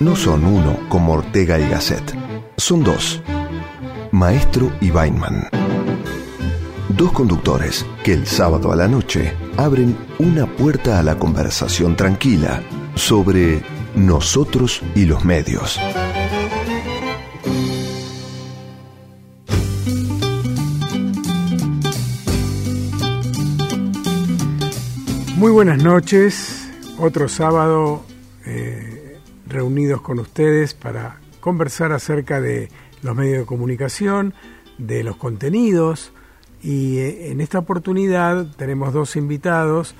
No son uno como Ortega y Gasset, son dos, Maestro y Weinman. Dos conductores que el sábado a la noche abren una puerta a la conversación tranquila sobre nosotros y los medios. Muy buenas noches, otro sábado eh, reunidos con ustedes para conversar acerca de los medios de comunicación, de los contenidos y eh, en esta oportunidad tenemos dos invitados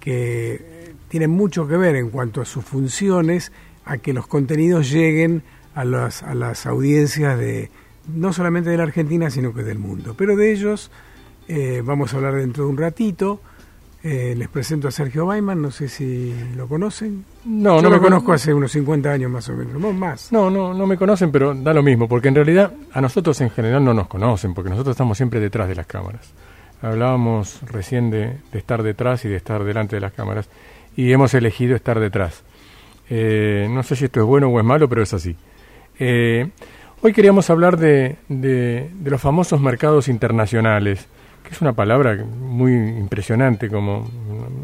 que tienen mucho que ver en cuanto a sus funciones, a que los contenidos lleguen a las, a las audiencias de no solamente de la Argentina, sino que del mundo. Pero de ellos eh, vamos a hablar dentro de un ratito. Eh, les presento a Sergio Baiman, no sé si lo conocen. No, Yo no lo me conozco hace unos 50 años más o menos, no más. No, no, no me conocen, pero da lo mismo, porque en realidad a nosotros en general no nos conocen, porque nosotros estamos siempre detrás de las cámaras. Hablábamos recién de, de estar detrás y de estar delante de las cámaras, y hemos elegido estar detrás. Eh, no sé si esto es bueno o es malo, pero es así. Eh, hoy queríamos hablar de, de, de los famosos mercados internacionales, que es una palabra muy impresionante, como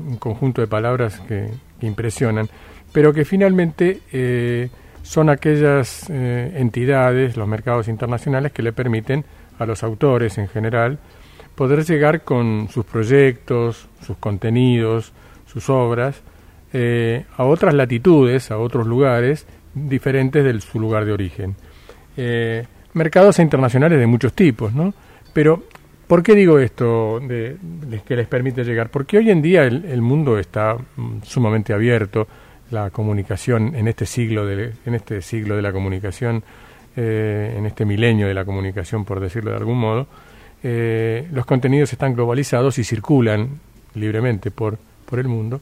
un conjunto de palabras que, impresionan, pero que finalmente eh, son aquellas eh, entidades, los mercados internacionales, que le permiten a los autores en general poder llegar con sus proyectos, sus contenidos, sus obras, eh, a otras latitudes, a otros lugares diferentes de su lugar de origen. Mercados internacionales de muchos tipos, ¿no? Pero ¿Por qué digo esto de, que les permite llegar? Porque hoy en día el, mundo está mm, sumamente abierto, la comunicación en este siglo de, en este siglo de la comunicación, eh, en este milenio de la comunicación, por decirlo de algún modo, eh, los contenidos están globalizados y circulan libremente por, por el mundo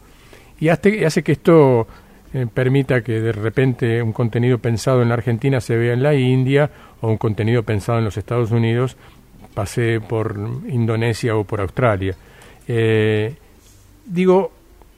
y hace, hace que esto eh, permita que de repente un contenido pensado en la Argentina se vea en la India o un contenido pensado en los Estados Unidos pasé por Indonesia o por Australia. Eh, digo,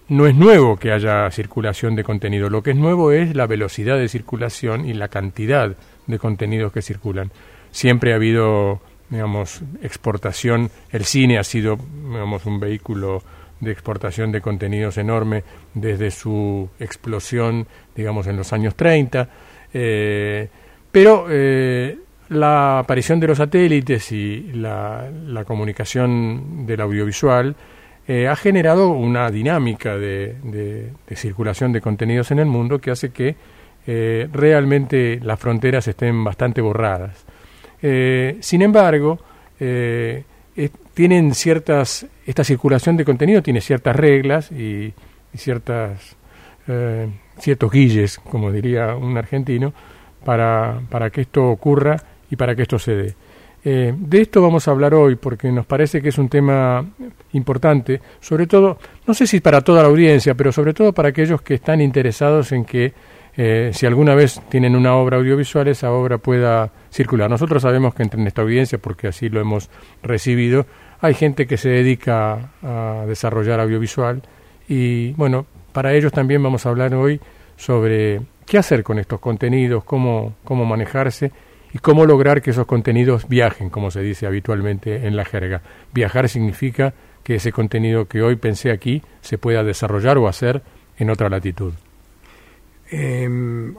no es nuevo que haya circulación de contenido, lo que es nuevo es la velocidad de circulación y la cantidad de contenidos que circulan. Siempre ha habido, digamos, exportación, el cine ha sido, digamos, un vehículo de exportación de contenidos enorme desde su explosión, digamos, en los años 30, eh, pero eh, la aparición de los satélites y la, la comunicación del audiovisual eh, ha generado una dinámica de, circulación de contenidos en el mundo que hace que eh, realmente las fronteras estén bastante borradas. Eh, sin embargo, tienen ciertas, esta circulación de contenido tiene ciertas reglas y, y ciertas, ciertos guilles, como diría un argentino, para, para que esto ocurra y para que esto se dé. Eh, de esto vamos a hablar hoy porque nos parece que es un tema importante, sobre todo, no sé si para toda la audiencia, pero sobre todo para aquellos que están interesados en que eh, si alguna vez tienen una obra audiovisual, esa obra pueda circular. Nosotros sabemos que entre esta audiencia, porque así lo hemos recibido, hay gente que se dedica a desarrollar audiovisual y bueno, para ellos también vamos a hablar hoy sobre qué hacer con estos contenidos, cómo, cómo manejarse y cómo lograr que esos contenidos viajen, como se dice habitualmente en la jerga. Viajar significa que ese contenido que hoy pensé aquí se pueda desarrollar o hacer en otra latitud. Eh,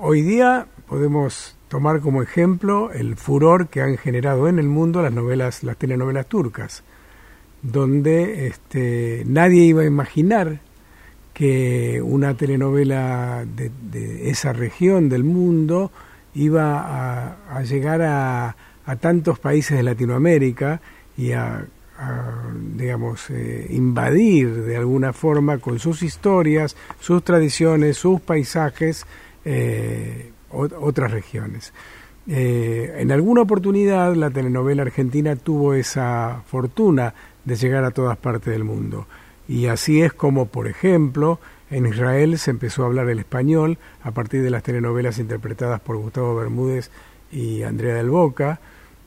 hoy día podemos tomar como ejemplo el furor que han generado en el mundo las novelas, las telenovelas turcas, donde este, nadie iba a imaginar que una telenovela de, de esa región del mundo iba a, a llegar a, a, tantos países de Latinoamérica y a, a digamos, eh, invadir de alguna forma con sus historias, sus tradiciones, sus paisajes, eh, otras regiones. Eh, en alguna oportunidad la telenovela argentina tuvo esa fortuna de llegar a todas partes del mundo. Y así es como, por ejemplo, en Israel se empezó a hablar el español a partir de las telenovelas interpretadas por Gustavo Bermúdez y Andrea del Boca.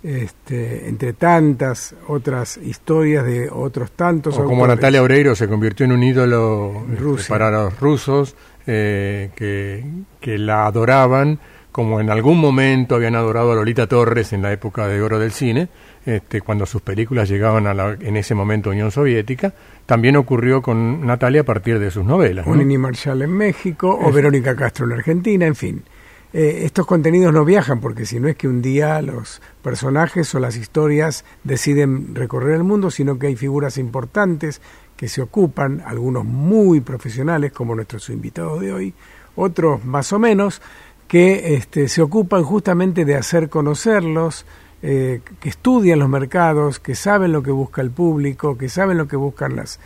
este, entre tantas otras historias de otros tantos. O como Natalia Oreiro se convirtió en un ídolo este, para los rusos eh, que, que la adoraban como en algún momento habían adorado a Lolita Torres en la época de oro del cine, este, cuando sus películas llegaban a la, en ese momento Unión Soviética, también ocurrió con Natalia a partir de sus novelas. O Nini Marshall en México, o Verónica Castro en Argentina, en fin. Eh, estos contenidos no viajan porque si no es que un día los personajes o las historias deciden recorrer el mundo, sino que hay figuras importantes que se ocupan, algunos muy profesionales como nuestros invitados de hoy, otros más o menos, que este, se ocupan justamente de hacer conocerlos, eh, que estudian los mercados, que saben lo que busca el público, que saben lo que buscan las,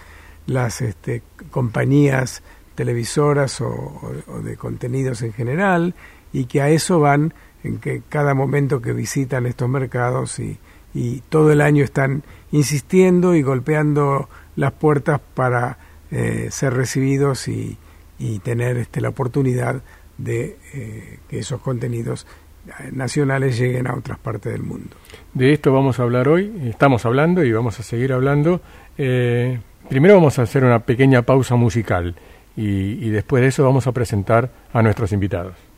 las este, compañías televisoras o, de contenidos en general, y que a eso van en que cada momento que visitan estos mercados y, y todo el año están insistiendo y golpeando las puertas para eh, ser recibidos y, y tener este, la oportunidad de eh, que esos contenidos nacionales lleguen a otras partes del mundo. De esto vamos a hablar hoy, estamos hablando y vamos a seguir hablando. Eh, primero vamos a hacer una pequeña pausa musical y después de eso vamos a presentar a nuestros invitados.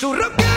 Surrogated.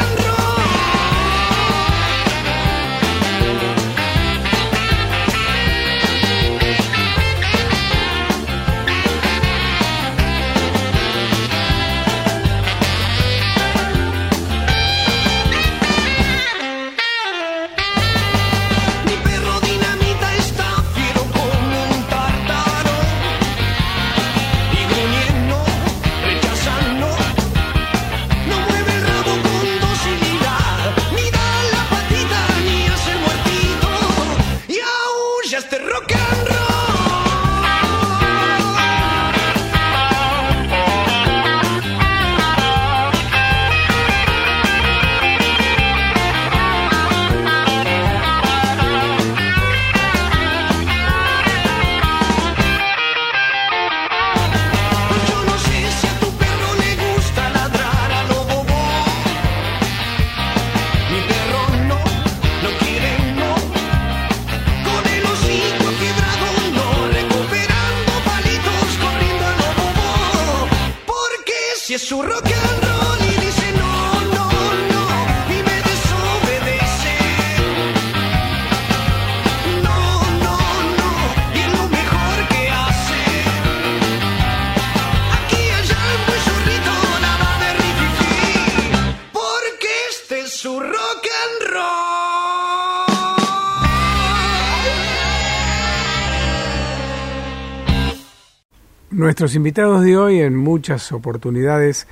Nuestros invitados de hoy en muchas oportunidades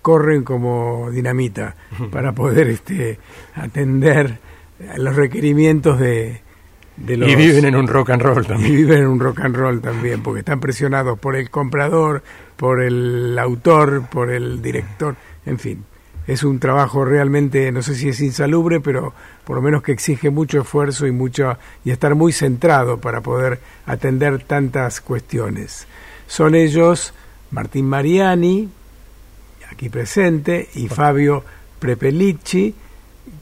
corren como dinamita para poder este, atender los requerimientos de, los... Y viven en un rock and roll también. Y viven en un rock and roll también, porque están presionados por el comprador, por el autor, por el director, en fin. Es un trabajo realmente, no sé si es insalubre, pero por lo menos que exige mucho esfuerzo y mucho y estar muy centrado para poder atender tantas cuestiones. Son ellos Martín Mariani, aquí presente, y Fabio Prepelici,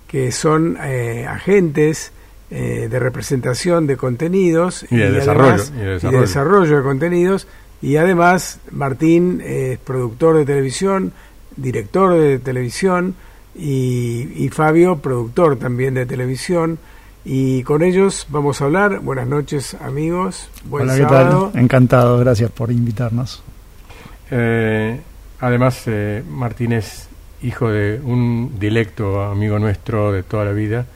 que son eh, agentes eh, de representación de contenidos y de, desarrollo, y de desarrollo de contenidos. Y además Martín es productor de televisión, director de televisión y, y Fabio productor también de televisión Y con ellos vamos a hablar. Buenas noches, amigos. Buen Hola, ¿qué sábado. tal? Encantado, gracias por invitarnos. Eh, además, eh, Martín es hijo de un dilecto amigo nuestro de toda la vida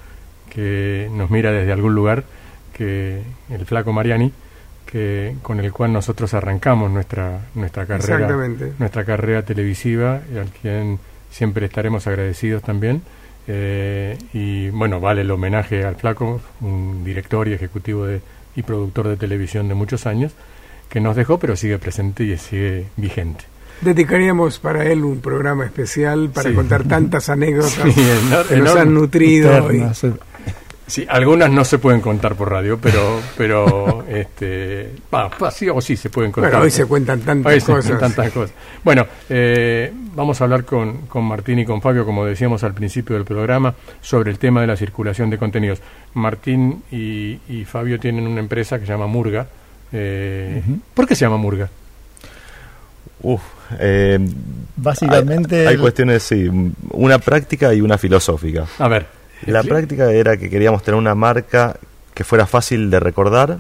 que nos mira desde algún lugar, que el flaco Mariani, que con el cual nosotros arrancamos nuestra nuestra carrera, Exactamente. nuestra carrera televisiva y al quien siempre estaremos agradecidos también. Eh, y bueno, vale el homenaje al flaco, un director y ejecutivo de, y productor de televisión de muchos años, que nos dejó pero sigue presente y sigue vigente. Dedicaríamos para él un programa especial para Sí. contar tantas anécdotas Sí, que nos han nutrido. y- Eternas, eh. Sí, algunas no se pueden contar por radio, pero, pero este, va, va, sí o sí se pueden contar. bueno, hoy se cuentan tantas Hoy se cosas. cuentan tantas cosas. Bueno, eh, vamos a hablar con, con Martín y con Fabio, como decíamos al principio del programa, sobre el tema de la circulación de contenidos. Martín y, y Fabio tienen una empresa que se llama Murga. Eh. ¿Por qué se llama Murga? Uf, eh, Básicamente, hay, hay el- cuestiones, sí, una práctica y una filosófica. A ver. La práctica era que queríamos tener una marca que fuera fácil de recordar,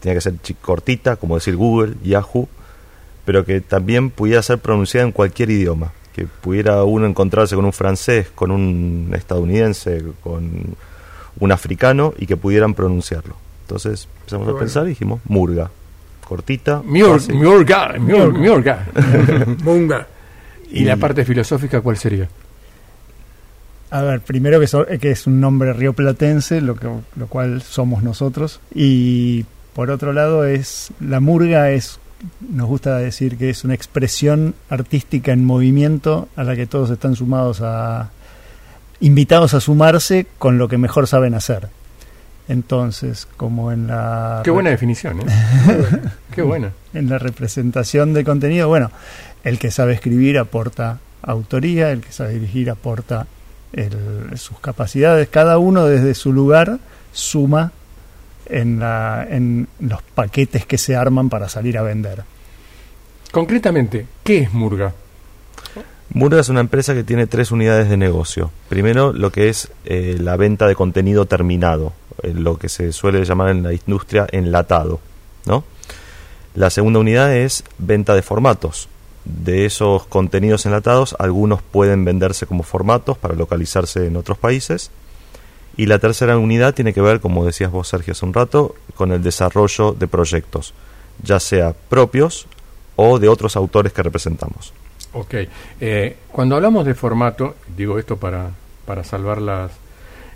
tenía que ser cortita, como decir Google, Yahoo, pero que también pudiera ser pronunciada en cualquier idioma, que pudiera uno encontrarse con un francés, con un estadounidense, con un africano y que pudieran pronunciarlo. Entonces empezamos Bueno. a pensar y dijimos Murga, cortita, Mur- fácil. Murga, Mur- Murga. Munga. ¿Y la parte filosófica cuál sería? A ver, primero que, so- que es un nombre rioplatense, lo, que, lo cual somos nosotros. Y por otro lado, es la murga es, nos gusta decir que es una expresión artística en movimiento a la que todos están sumados a, invitados a sumarse con lo que mejor saben hacer. Entonces, como en la Qué buena definición, ¿eh? Qué buena. en la representación de contenido, bueno, el que sabe escribir aporta autoría, el que sabe dirigir aporta el- sus capacidades, cada uno desde su lugar suma en, la, en los paquetes que se arman para salir a vender. Concretamente, ¿qué es Murga? Murga es una empresa que tiene tres unidades de negocio. Primero, lo que es eh, la venta de contenido terminado, eh, lo que se suele llamar en la industria enlatado, ¿no? La segunda unidad es venta de formatos. De esos contenidos enlatados, algunos pueden venderse como formatos para localizarse en otros países. Y la tercera unidad tiene que ver, como decías vos, Sergio, hace un rato, con el desarrollo de proyectos, ya sea propios o de otros autores que representamos. Ok. Eh, cuando hablamos de formato, digo esto para, para salvar las...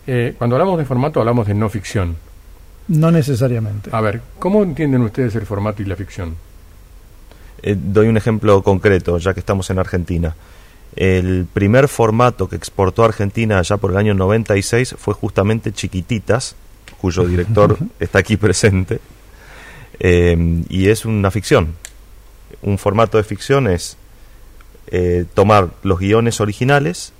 eh, cuando hablamos de formato hablamos de no ficción. No necesariamente. A ver, ¿cómo entienden ustedes el formato y la ficción? Eh, doy un ejemplo concreto, ya que estamos en Argentina. El primer formato que exportó Argentina allá por el año 96 fue justamente Chiquititas, cuyo director está aquí presente. Eh, y es una ficción. Un formato de ficción es eh, tomar los guiones originales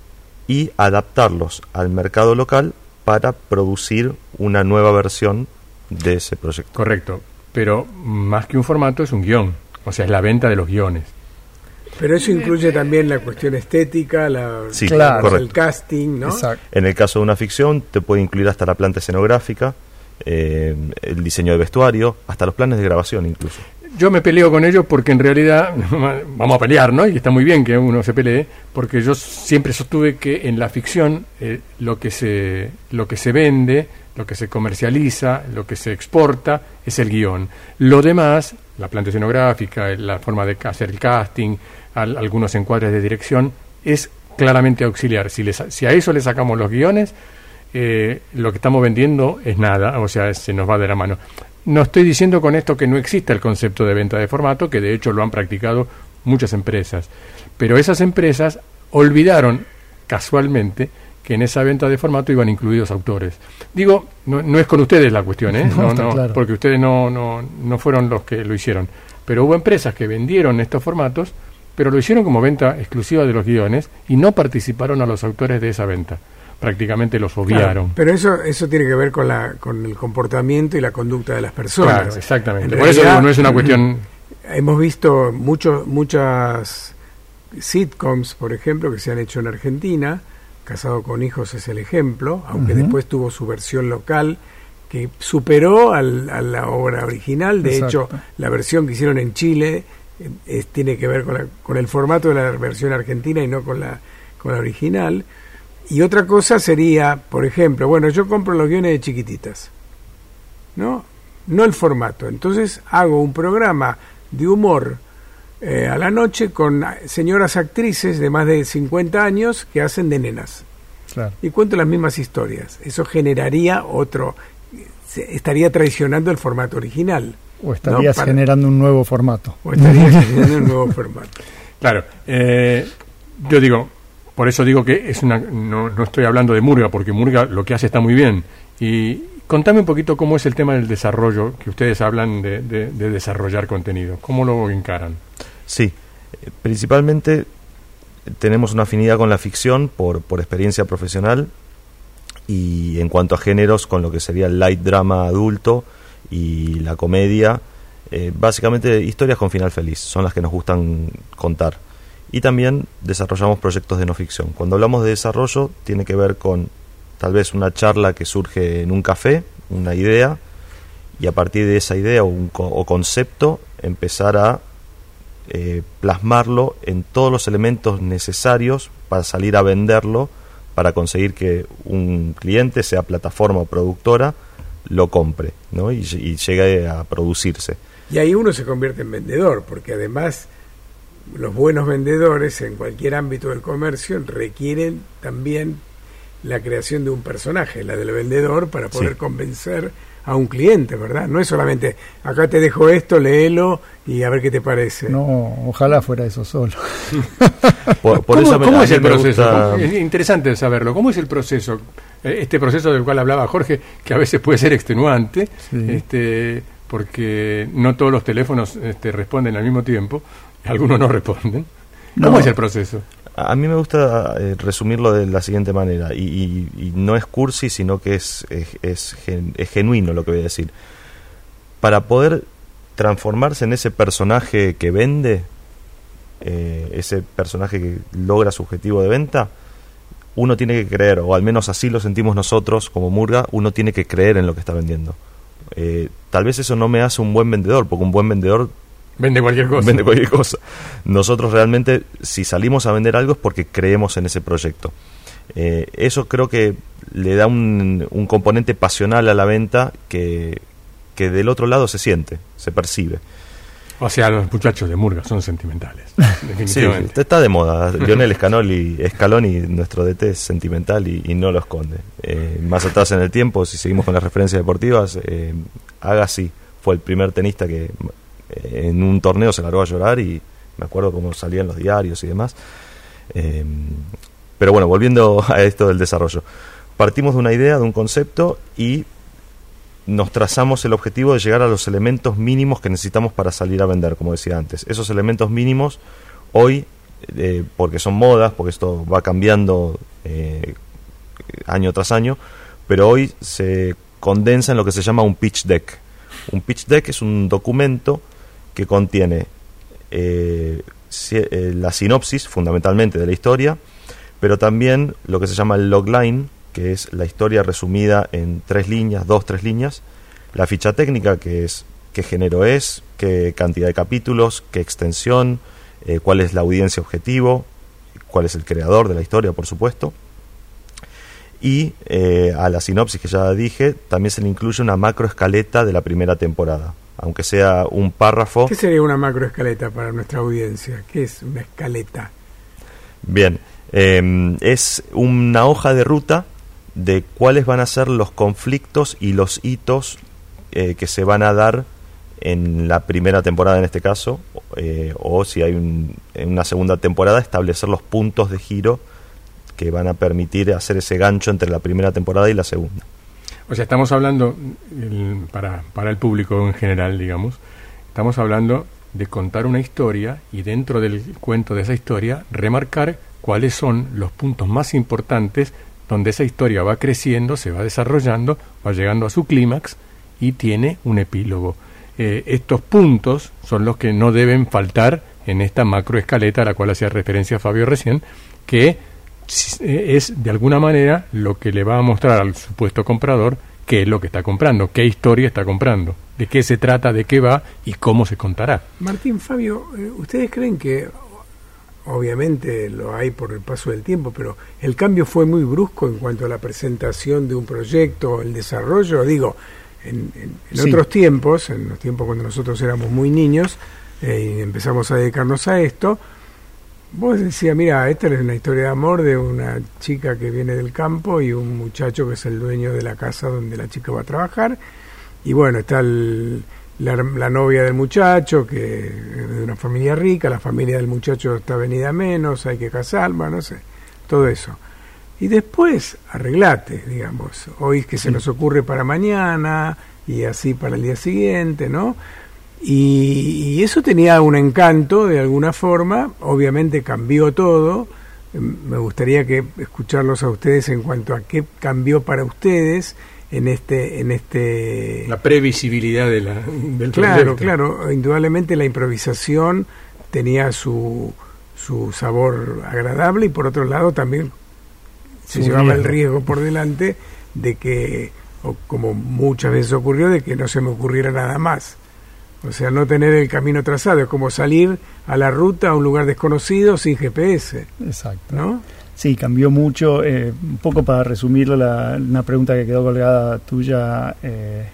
y adaptarlos al mercado local para producir una nueva versión de ese proyecto. Correcto. Pero más que un formato es un guion. O sea, es la venta de los guiones. Pero eso incluye también la cuestión estética, la, Sí, Claro. el casting, ¿no? Exacto. En el caso de una ficción, te puede incluir hasta la planta escenográfica, eh, el diseño de vestuario, hasta los planes de grabación incluso. Yo me peleo con ellos porque en realidad vamos a pelear, ¿no? Y está muy bien que uno se pelee, porque yo siempre sostuve que en la ficción eh, lo que se lo que se vende, lo que se comercializa, lo que se exporta es el guion. Lo demás, la planta escenográfica, la forma de hacer el casting, al- algunos encuadres de dirección, es claramente auxiliar. Si, les- si a eso le sacamos los guiones, eh, lo que estamos vendiendo es nada, o sea, se nos va de la mano. No estoy diciendo con esto que no exista el concepto de venta de formato, que de hecho lo han practicado muchas empresas, pero esas empresas olvidaron casualmente que en esa venta de formato iban incluidos autores. Digo, no, no es con ustedes la cuestión, ¿eh? No, claro. porque ustedes no, no, no fueron los que lo hicieron, pero hubo empresas que vendieron estos formatos, pero lo hicieron como venta exclusiva de los guiones y no participaron a los autores de esa venta. Prácticamente los Claro, obviaron. pero eso eso tiene que ver con la con el comportamiento y la conducta de las personas. Claro, exactamente. En Por eso realidad, digo, no es una cuestión. Hemos visto mucho, muchas sitcoms, por ejemplo, que se han hecho en Argentina, Casado con Hijos es el ejemplo, aunque después tuvo su versión local que superó al- a la obra original. De Exacto. hecho, la versión que hicieron en Chile eh, es- tiene que ver con, la- con el formato de la versión argentina y no con la, con la original. Y otra cosa sería, por ejemplo, bueno, yo compro los guiones de chiquititas, ¿no? No el formato. Entonces hago un programa de humor eh, a la noche con señoras actrices de más de 50 años que hacen de nenas Claro. y cuento las mismas historias. Eso generaría otro, se- estaría traicionando el formato original. O estarías para- generando un nuevo formato. O estaría generando un nuevo formato. Claro, eh, yo digo, por eso digo que es una, no, no estoy hablando de Murga, porque Murga lo que hace está muy bien. Y contame un poquito cómo es el tema del desarrollo, que ustedes hablan de, de- de desarrollar contenido, cómo lo encaran. Sí, principalmente tenemos una afinidad con la ficción por, por experiencia profesional y en cuanto a géneros con lo que sería el light drama adulto y la comedia, eh, básicamente historias con final feliz son las que nos gustan contar. Y también desarrollamos proyectos de no ficción. Cuando hablamos de desarrollo tiene que ver con tal vez una charla que surge en un café, una idea, y a partir de esa idea o, un co- o concepto empezar a eh, plasmarlo en todos los elementos necesarios para salir a venderlo, para conseguir que un cliente, sea plataforma o productora, lo compre ¿no? y, lle- y llegue a producirse. Y ahí uno se convierte en vendedor, porque además los buenos vendedores en cualquier ámbito del comercio requieren también la creación de un personaje, la del vendedor, para poder Sí. convencer a un cliente, ¿verdad? No es solamente, acá te dejo esto, léelo y a ver qué te parece. No, ojalá fuera eso solo. Por, por ¿Cómo, eso me- cómo a es el me proceso? gusta- ¿Cómo- Es interesante saberlo. ¿Cómo es el proceso? Eh, Este proceso del cual hablaba Jorge, que a veces puede ser extenuante, Sí. este, porque no todos los teléfonos este, responden al mismo tiempo, algunos no responden. ¿Cómo No. es el proceso? A mí me gusta eh, resumirlo de la siguiente manera, y, y- no es cursi, sino que es, es genuino lo que voy a decir. Para poder transformarse en ese personaje que vende, eh, ese personaje que logra su objetivo de venta, uno tiene que creer, o al menos así lo sentimos nosotros como Murga, uno tiene que creer en lo que está vendiendo. Eh, tal vez eso no me hace un buen vendedor, porque un buen vendedor Vende cualquier cosa. vende cualquier cosa. Nosotros realmente, si salimos a vender algo es porque creemos en ese proyecto. Eh, eso creo que le da un, un componente pasional a la venta que, que del otro lado se siente, se percibe. O sea, los muchachos de Murga son sentimentales. Sí, Definitivamente. está- está de moda. Lionel Scaloni, Scaloni, nuestro DT, es sentimental y, y no lo esconde. Eh, más atrás en el tiempo, si seguimos con las referencias deportivas, eh, Agassi fue el primer tenista que eh, en un torneo se largó a llorar y me acuerdo cómo salía en los diarios y demás. Eh, pero bueno, volviendo a esto del desarrollo. Partimos de una idea, de un concepto y nos trazamos el objetivo de llegar a los elementos mínimos que necesitamos para salir a vender, como decía antes. Esos elementos mínimos hoy, eh, porque son modas, porque esto va cambiando eh, año tras año, pero hoy se condensa en lo que se llama un pitch deck. Un pitch deck es un documento que contiene eh, eh, la sinopsis fundamentalmente de la historia, pero también lo que se llama el logline, que es la historia resumida en tres líneas, dos, tres líneas, la ficha técnica, que es qué género es, qué cantidad de capítulos, qué extensión, eh, cuál es la audiencia objetivo, cuál es el creador de la historia, por supuesto. Y a la sinopsis que ya dije, también se le incluye una macroescaleta de la primera temporada, aunque sea un párrafo. ¿Qué sería una macroescaleta para nuestra audiencia? ¿Qué es una escaleta? Bien, eh, es una hoja de ruta de cuáles van a ser los conflictos y los hitos eh, que se van a dar en la primera temporada en este caso, eh, o si hay un- en una segunda temporada, establecer los puntos de giro que van a permitir hacer ese gancho entre la primera temporada y la segunda. O sea, estamos hablando, para, para el público en general, digamos, estamos hablando de contar una historia y dentro del cuento de esa historia remarcar cuáles son los puntos más importantes donde esa historia va creciendo, se va desarrollando, va llegando a su clímax y tiene un epílogo. Eh, estos puntos son los que no deben faltar en esta macroescaleta a la cual hacía referencia Fabio recién, que es de alguna manera lo que le va a mostrar al supuesto comprador qué es lo que está comprando, qué historia está comprando, de qué se trata, de qué va y cómo se contará. Martín, Fabio, eh, ¿ustedes creen que obviamente lo hay por el paso del tiempo, pero el cambio fue muy brusco en cuanto a la presentación de un proyecto, el desarrollo, digo, en, otros tiempos, en los tiempos cuando nosotros éramos muy niños eh, y empezamos a dedicarnos a esto, vos decías, mira, esta es una historia de amor de una chica que viene del campo y un muchacho que es el dueño de la casa donde la chica va a trabajar, y bueno, está el la, novia del muchacho, que es de una familia rica, la familia del muchacho está venida menos, hay que casarla, no sé, todo eso. Y después arreglate, digamos, hoy que se nos ocurre para mañana y así para el día siguiente, ¿no? Y, y, eso tenía un encanto de alguna forma, obviamente cambió todo. Me gustaría que escucharlos a ustedes en cuanto a qué cambió para ustedes en este en este la previsibilidad de la, del claro claro. Indudablemente la improvisación tenía su su sabor agradable y por otro lado también se llevaba el riesgo por delante de que o como muchas veces ocurrió de que no se me ocurriera nada más o sea no tener el camino trazado es como salir a la ruta a un lugar desconocido sin GPS exacto no Sí, cambió mucho. Eh, un poco para resumirlo, la, una pregunta que quedó colgada tuya, eh,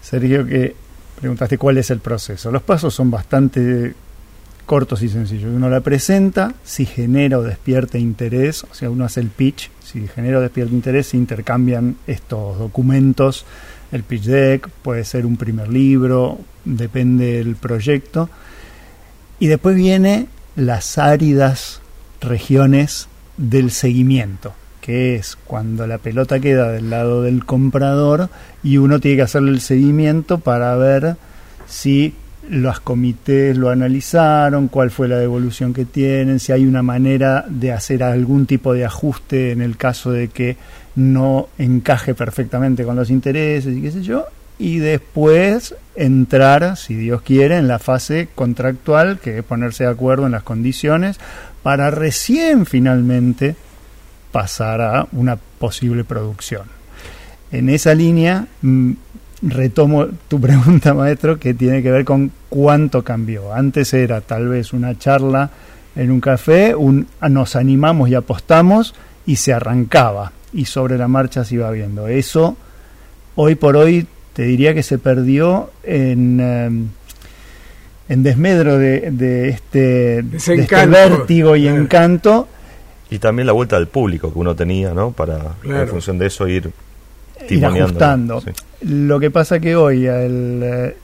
Sergio, que preguntaste cuál es el proceso. Los pasos son bastante cortos y sencillos. Uno la presenta, si genera o despierta interés, o sea, uno hace el pitch, si genera o despierta interés, se intercambian estos documentos, el pitch deck, puede ser un primer libro, depende del proyecto. Y después viene las áridas regiones del seguimiento, que es cuando la pelota queda del lado del comprador y uno tiene que hacerle el seguimiento para ver si los comités lo analizaron, cuál fue la devolución que tienen, si hay una manera de hacer algún tipo de ajuste en el caso de que no encaje perfectamente con los intereses y qué sé yo, y después entrar, si Dios quiere, en la fase contractual, que es ponerse de acuerdo en las condiciones, para recién finalmente pasar a una posible producción. En esa línea, mm, retomo tu pregunta, maestro, que tiene que ver con cuánto cambió. Antes era tal vez una charla en un café, un, nos animamos y apostamos y se arrancaba y sobre la marcha se iba viendo. Eso hoy por hoy te diría que se perdió en, em, en desmedro de, de este, este vértigo y encanto. Y también la vuelta del público que uno tenía, ¿no? Para, en función de eso, ir, ir ajustando. Lo que pasa que hoy el,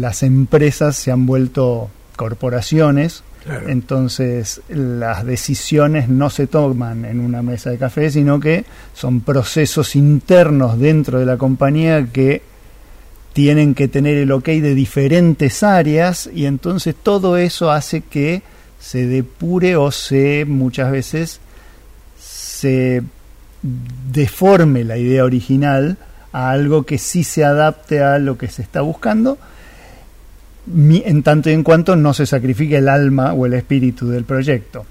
las empresas se han vuelto corporaciones, entonces las decisiones no se toman en una mesa de café, sino que son procesos internos dentro de la compañía que tienen que tener el ok de diferentes áreas y entonces todo eso hace que se depure o se muchas veces se deforme la idea original a algo que sí se adapte a lo que se está buscando en tanto y en cuanto no se sacrifique el alma o el espíritu del proyecto.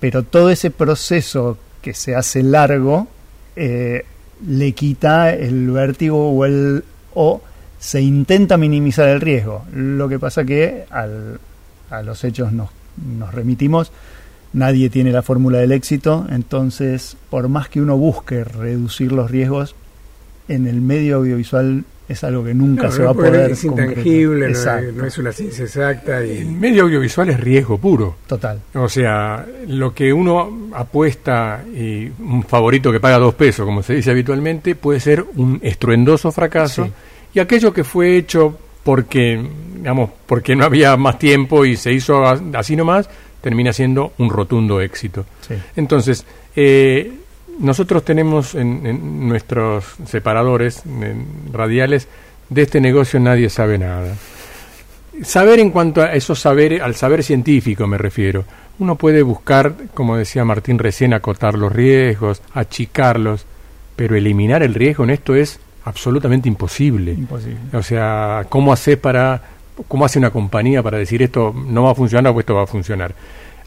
Pero todo ese proceso que se hace largo eh, le quita el vértigo o el o se intenta minimizar el riesgo. Lo que pasa que al, a los hechos nos, nos remitimos, nadie tiene la fórmula del éxito, entonces por más que uno busque reducir los riesgos, en el medio audiovisual es algo que nunca se va a poder. Es intangible, no, es una ciencia exacta. Y... El medio audiovisual es riesgo puro. Total. O sea, lo que uno apuesta y un favorito que paga dos pesos, como se dice habitualmente, puede ser un estruendoso fracaso y aquello que fue hecho porque, digamos, porque no había más tiempo y se hizo así nomás, termina siendo un rotundo éxito. Entonces, eh, nosotros tenemos en, nuestros separadores radiales de este negocio nadie sabe nada. Saber en cuanto a esos saberes, al saber científico me refiero. Uno puede buscar, como decía Martín recién, acotar los riesgos, achicarlos, pero eliminar el riesgo en esto es absolutamente imposible. O sea, ¿cómo hace para cómo hace una compañía para decir esto no va a funcionar o esto va a funcionar?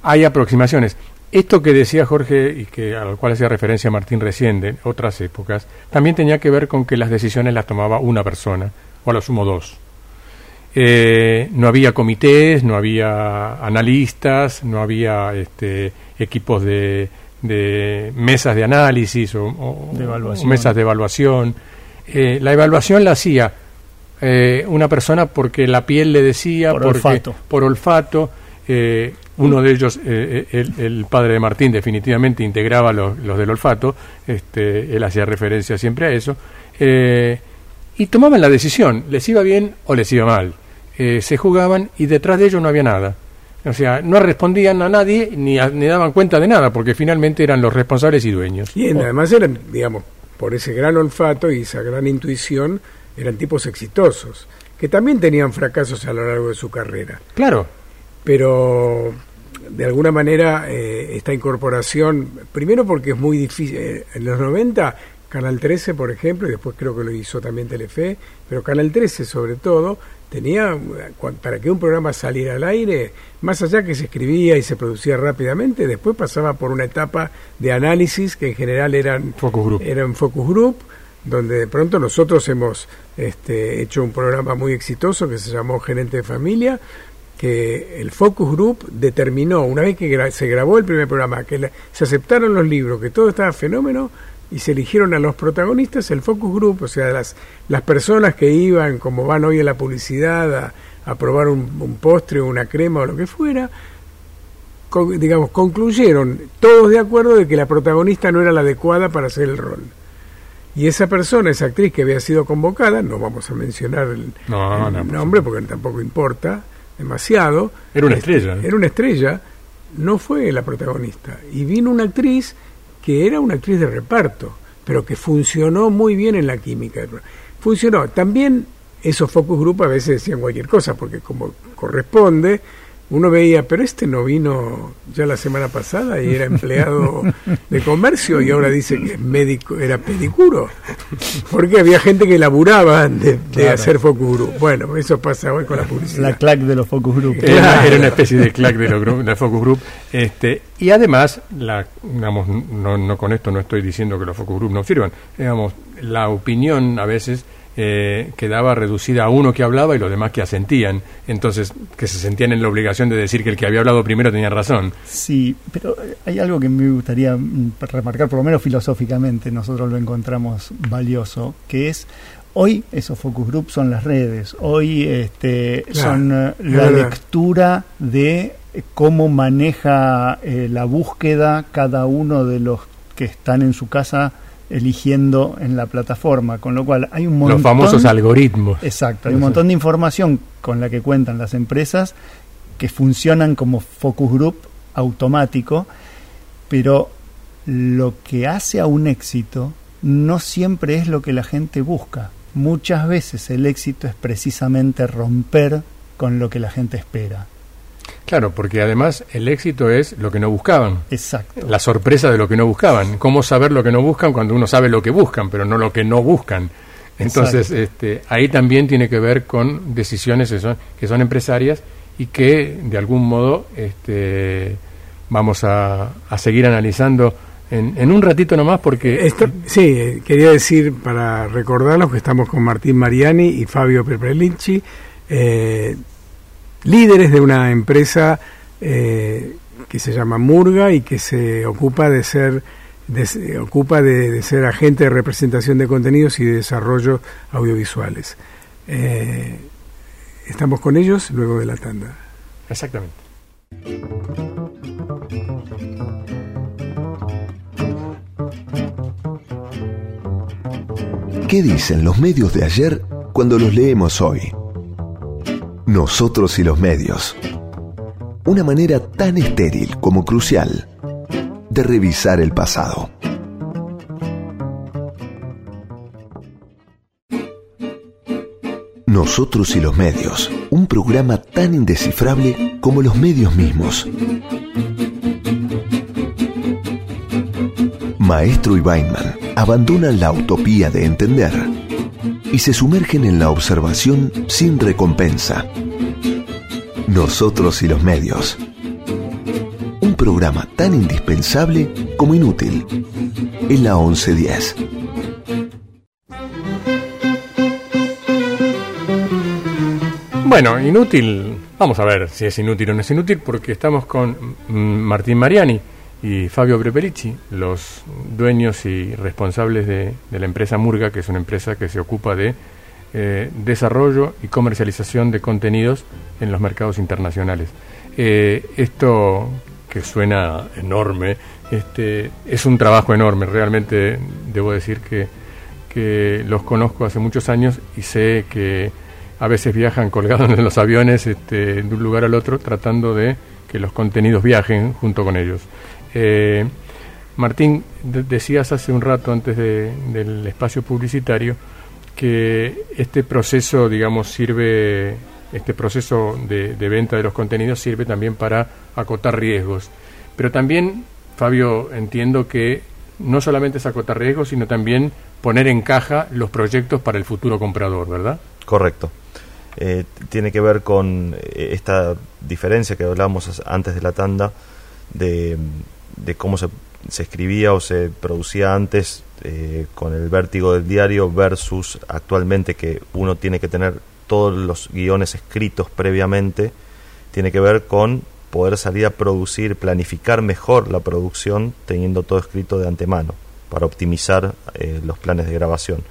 Hay aproximaciones. esto que decía Jorge y que a lo cual hacía referencia Martín recién de otras épocas, también tenía que ver con que las decisiones las tomaba una persona, o a lo sumo dos. Eh, no había comités, no había analistas, no había este, equipos de, de mesas de análisis o, o- De evaluación. o mesas de evaluación. Eh, la evaluación la hacía eh, una persona porque la piel le decía, Por porque- olfato. por olfato. eh, uno de ellos, eh, eh, el, el padre de Martín, definitivamente integraba los, los del olfato, este, él hacía referencia siempre a eso, eh, y tomaban la decisión, les iba bien o les iba mal. Eh, se jugaban y detrás de ellos no había nada. O sea, no respondían a nadie ni, a- ni daban cuenta de nada, porque finalmente eran los responsables y dueños. Y además eran, digamos, por ese gran olfato y esa gran intuición, eran tipos exitosos, que también tenían fracasos a lo largo de su carrera. Claro, Pero de alguna manera eh, esta incorporación, primero porque es muy difícil, eh, en los 90 Canal 13, por ejemplo, y después creo que lo hizo también Telefe, pero Canal 13 sobre todo, tenía, para que un programa saliera al aire, más allá que se escribía y se producía rápidamente, después pasaba por una etapa de análisis que en general eran Focus Group. Focus Group, donde de pronto nosotros hemos este, hecho un programa muy exitoso que se llamó Gerente de Familia, que el Focus Group determinó, una vez que gra- se grabó el primer programa, que la- se aceptaron los libros, que todo estaba fenómeno, y se eligieron a los protagonistas, el Focus Group, o sea, las, las personas que iban, como van hoy en la publicidad, a, a probar un, un postre o una crema o lo que fuera, con- digamos, concluyeron todos de acuerdo de que la protagonista no era la adecuada para hacer el rol. Y esa persona, esa actriz que había sido convocada, no vamos a mencionar el, No, el no, por nombre porque tampoco importa demasiado. Era una Este, estrella. Era una estrella, no fue la protagonista. Y vino una actriz que era una actriz de reparto, pero que funcionó muy bien en la química. Funcionó. También esos focus group a veces decían cualquier cosa, porque como corresponde, uno veía, pero este no vino ya la semana pasada y era empleado de comercio y ahora dice que es médico, era pedicuro. Porque había gente que laburaba de, de Claro. hacer focus group. Bueno, eso pasa hoy con la publicidad. La clac de los focus group. Era, Claro. era una especie de clack de, los gru- de focus group. Este, y además, la, digamos, no, no con esto no estoy diciendo que los focus group no sirvan. Digamos, la opinión a veces eh, quedaba reducida a uno que hablaba y los demás que asentían. Entonces, que se sentían en la obligación de decir que el que había hablado primero tenía razón. Sí, pero eh, hay algo que me gustaría mm, remarcar, por lo menos filosóficamente, nosotros lo encontramos valioso, que es hoy esos focus group son las redes, hoy este, Claro, son eh, es la lectura de eh, cómo maneja eh, la búsqueda cada uno de los que están en su casa eligiendo en la plataforma, con lo cual hay un montón Los famosos algoritmos. Exacto, hay un montón de información con la que cuentan las empresas que funcionan como focus group automático, pero lo que hace a un éxito no siempre es lo que la gente busca. Muchas veces el éxito es precisamente romper con lo que la gente espera. Claro, porque además el éxito es lo que no buscaban. Exacto. La sorpresa de lo que no buscaban. ¿Cómo saber lo que no buscan cuando uno sabe lo que buscan, pero no lo que no buscan? Entonces, este, ahí también tiene que ver con decisiones que son, que son empresarias y que de algún modo este, vamos a, a seguir analizando en, en un ratito nomás porque Esto- sí, eh, quería decir para recordarlos que estamos con Martín Mariani y Fabio Perpelinci, eh, líderes de una empresa eh, que se llama Murga y que se ocupa de ser de- se ocupa de, de ser agente de representación de contenidos y de desarrollo audiovisuales. Eh, estamos con ellos luego de la tanda. exactamente. ¿Qué dicen los medios de ayer cuando los leemos hoy? Nosotros y los medios. Una manera tan estéril como crucial de revisar el pasado. Nosotros y los medios. Un programa tan indescifrable como los medios mismos. Maestro y Weinman abandonan la utopía de entender y se sumergen en la observación sin recompensa. Nosotros y los medios. Un programa tan indispensable como inútil. En la 1110. Bueno, inútil, vamos a ver si es inútil o no es inútil, porque estamos con Martín Mariani y Fabio Preperici, los dueños y responsables de, de la empresa Murga, que es una empresa que se ocupa de eh, desarrollo y comercialización de contenidos en los mercados internacionales. Eh, esto que suena enorme, este, es un trabajo enorme, realmente debo decir que, que los conozco hace muchos años y sé que a veces viajan colgados en los aviones este, de un lugar al otro tratando de que los contenidos viajen junto con ellos. Eh, Martín, decías hace un rato antes del espacio publicitario que este proceso, digamos, sirve, este proceso de, venta de los contenidos sirve también para acotar riesgos. Pero también, Fabio, entiendo que no solamente es acotar riesgos, sino también poner en caja los proyectos para el futuro comprador, ¿verdad? Correcto. Eh, tiene que ver con eh, esta diferencia que hablábamos antes de la tanda de, de cómo se, se escribía o se producía antes eh, con el vértigo del diario versus actualmente que uno tiene que tener todos los guiones escritos previamente, tiene que ver con poder salir a producir, planificar mejor la producción teniendo todo escrito de antemano para optimizar eh, los planes de grabación.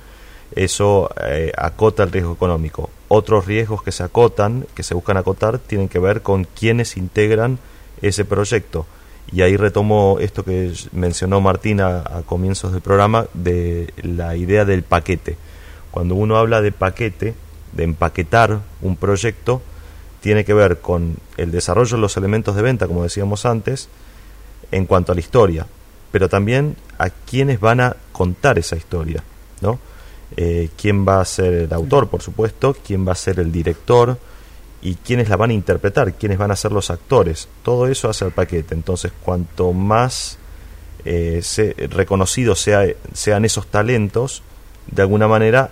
Eso eh, acota el riesgo económico. Otros riesgos que se acotan, que se buscan acotar, tienen que ver con quienes integran ese proyecto y ahí retomo esto que mencionó Martina a comienzos del programa de la idea del paquete. Cuando uno habla de paquete, de empaquetar un proyecto, tiene que ver con el desarrollo de los elementos de venta, como decíamos antes, en cuanto a la historia, pero también a quienes van a contar esa historia, ¿no? Eh, quién va a ser el autor, por supuesto, quién va a ser el director, y quiénes la van a interpretar, quiénes van a ser los actores. Todo eso hace el paquete. Entonces, cuanto más eh, reconocidos sea, sean esos talentos, de alguna manera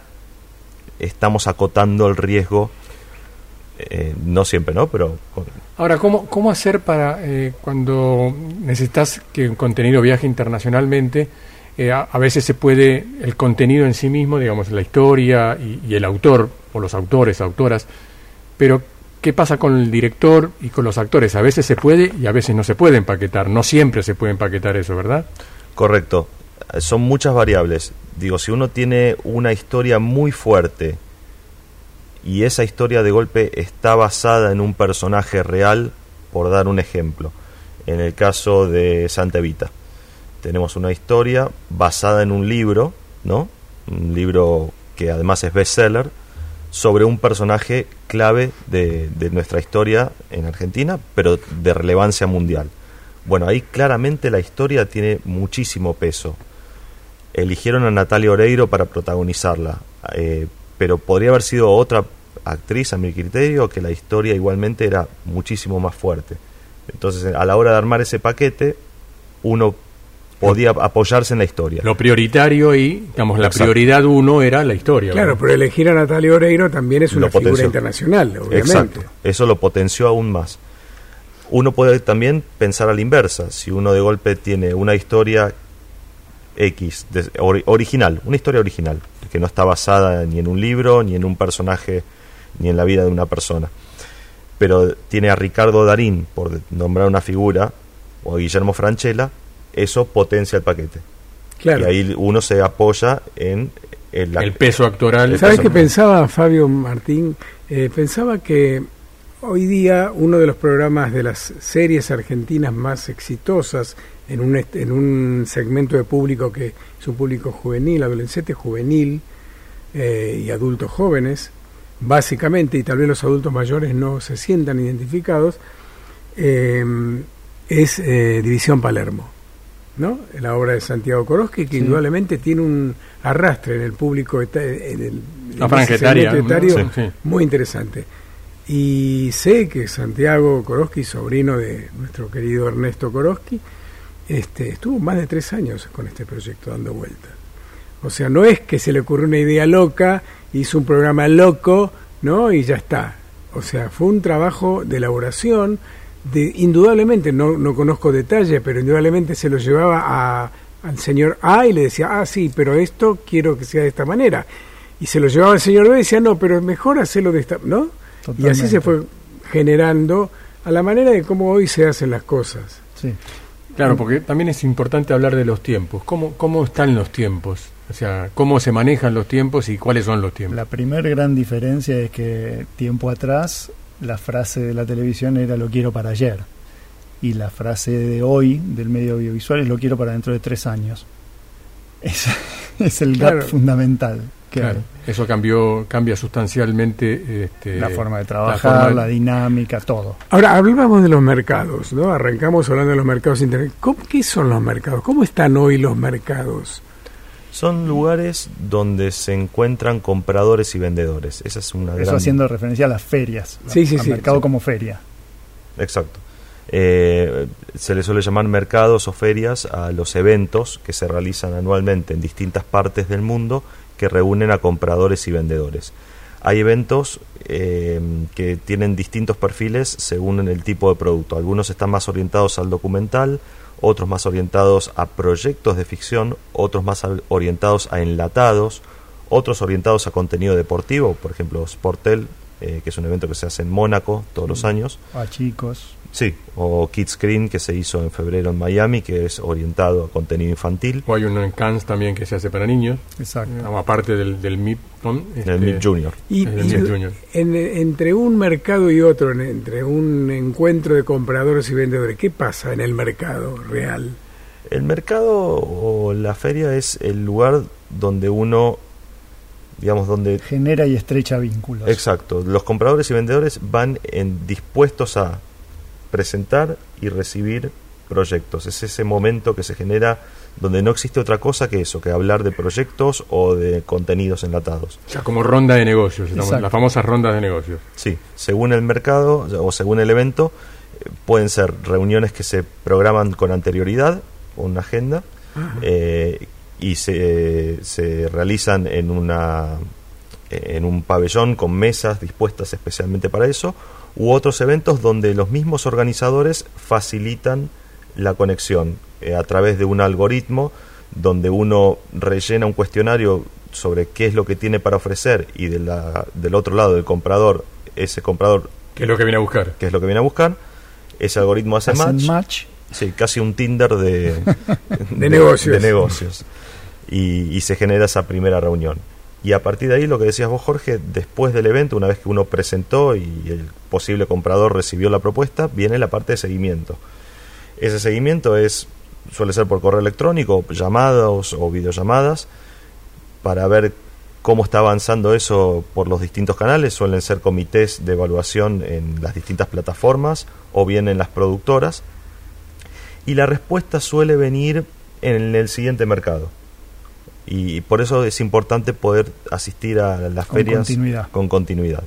estamos acotando el riesgo. Eh, no siempre, ¿no? Pero. Ahora, ¿cómo, cómo hacer para eh, cuando necesitas que un contenido viaje internacionalmente? a, veces se puede, el contenido en sí mismo, digamos, la historia y, y el autor, o los autores, autoras, pero ¿Qué pasa con el director y con los actores? A veces se puede y a veces no se puede empaquetar. No siempre se puede empaquetar eso, ¿verdad? Correcto. Son muchas variables. Digo, si uno tiene una historia muy fuerte y esa historia de golpe está basada en un personaje real, por dar un ejemplo, en el caso de Santa Evita, tenemos una historia basada en un libro, ¿no? Un libro que además es bestseller, sobre un personaje clave de, nuestra historia en Argentina, pero de relevancia mundial. Bueno, ahí claramente la historia tiene muchísimo peso. Eligieron a Natalia Oreiro para protagonizarla, eh, pero podría haber sido otra actriz a mi criterio que la historia igualmente era muchísimo más fuerte. Entonces, a la hora de armar ese paquete, uno podía apoyarse en la historia. Lo prioritario y, digamos, la prioridad uno era la historia. Claro, pero elegir a Natalia Oreiro también es una figura internacional, obviamente. Exacto, eso lo potenció aún más. Uno puede también pensar a la inversa, si uno de golpe tiene una historia X, original, una historia original, que no está basada ni en un libro, ni en un personaje, ni en la vida de una persona. Pero tiene a Ricardo Darín, por nombrar una figura, o a Guillermo Franchella, eso potencia el paquete. Claro. Y ahí uno se apoya en el, peso actoral. ¿Sabes qué pensaba Fabio Martín? Eh, pensaba que hoy día uno de los programas de las series argentinas más exitosas en un, en un segmento de público que es un público juvenil, adolescente juvenil eh, y adultos jóvenes, básicamente, y tal vez los adultos mayores no se sientan identificados, eh, es División Palermo. ¿No? la obra de Santiago Koroski, que indudablemente tiene un arrastre en el público, en el, muy interesante. Y sé que Santiago Koroski, sobrino de nuestro querido Ernesto Koroski, este, estuvo más de tres años con este proyecto dando vueltas. O sea, no es que se le ocurrió una idea loca, hizo un programa loco, ¿no? Y ya está. O sea, fue un trabajo de elaboración, de, indudablemente, no, no conozco detalles, pero indudablemente se lo llevaba a, al señor A y le decía, ah, sí, pero esto quiero que sea de esta manera. Y se lo llevaba al señor B y decía, no, pero es mejor hacerlo de esta, ¿no? Y así se fue generando a la manera de cómo hoy se hacen las cosas. Sí. Claro, porque también es importante hablar de los tiempos. ¿Cómo, cómo están los tiempos? O sea, cómo se manejan los tiempos y cuáles son los tiempos. La primera gran diferencia es que tiempo atrás la frase de la televisión era lo quiero para ayer. Y la frase de hoy del medio audiovisual es lo quiero para dentro de tres años. Es, es el gap fundamental. claro, eso cambió, cambia sustancialmente este, la forma de trabajar, la, dinámica, todo. Ahora, hablábamos de los mercados, ¿no? Arrancamos hablando de los mercados internet. ¿Qué son los mercados? ¿Cómo están hoy los mercados? Son lugares donde se encuentran compradores y vendedores. Esa es una Eso haciendo referencia a las ferias, sí, sí, al mercado como feria. Exacto. Eh, se le suele llamar mercados o ferias a los eventos que se realizan anualmente en distintas partes del mundo que reúnen a compradores y vendedores. Hay eventos eh, que tienen distintos perfiles según el tipo de producto. Algunos están más orientados al documental, otros más orientados a proyectos de ficción, otros más orientados a enlatados, otros orientados a contenido deportivo, por ejemplo Sportel, eh, que es un evento que se hace en Mónaco todos los años. A chicos. Sí, o Kids Screen que se hizo en febrero en Miami, que es orientado a contenido infantil. O hay uno en Cannes también que se hace para niños. Exacto. aparte del, del MIP, el MIP Junior. Y, entre un mercado y otro, entre un encuentro de compradores y vendedores, ¿qué pasa en el mercado real? El mercado o la feria es el lugar donde uno digamos donde genera y estrecha vínculos. Exacto, los compradores y vendedores van en, dispuestos a presentar y recibir proyectos. Es ese momento que se genera donde no existe otra cosa que eso, que hablar de proyectos o de contenidos enlatados. O sea, como ronda de negocios, las famosas rondas de negocios. Sí, según el mercado o según el evento, eh, pueden ser reuniones que se programan con anterioridad, una agenda, eh, y se, se realizan en, una, en un pabellón con mesas dispuestas especialmente para eso, u otros eventos donde los mismos organizadores facilitan la conexión eh, a través de un algoritmo donde uno rellena un cuestionario sobre qué es lo que tiene para ofrecer y de la, del otro lado del comprador, ese comprador... ¿Qué es lo que viene a buscar? ¿Qué es lo que viene a buscar? Ese algoritmo hace match, match. Sí, casi un Tinder de, de, negocios. De negocios. Y, y se genera esa primera reunión. Y a partir de ahí, lo que decías vos, Jorge, después del evento, una vez que uno presentó y el posible comprador recibió la propuesta, viene la parte de seguimiento. Ese seguimiento es suele ser por correo electrónico, llamadas o videollamadas, para ver cómo está avanzando eso por los distintos canales. Suelen ser comités de evaluación en las distintas plataformas o bien en las productoras. Y la respuesta suele venir en el siguiente mercado y por eso es importante poder asistir a las ferias con continuidad.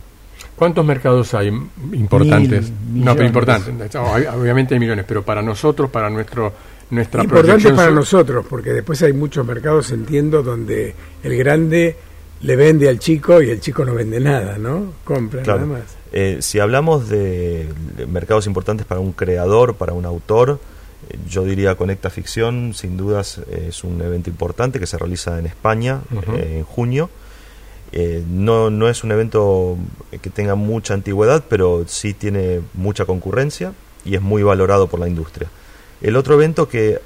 ¿Cuántos mercados hay importantes? no, pero importantes. Obviamente hay millones, pero para nosotros, para nuestro nuestra Importante para nosotros, porque después hay muchos mercados, entiendo, donde el grande le vende al chico y el chico no vende nada, ¿no? Compra nada más. Eh, si hablamos de mercados importantes para un creador, para un autor, yo diría Conecta Ficción, sin dudas es un evento importante que se realiza en España eh, en junio. Eh, no, no es un evento que tenga mucha antigüedad, pero sí tiene mucha concurrencia y es muy valorado por la industria. El otro evento que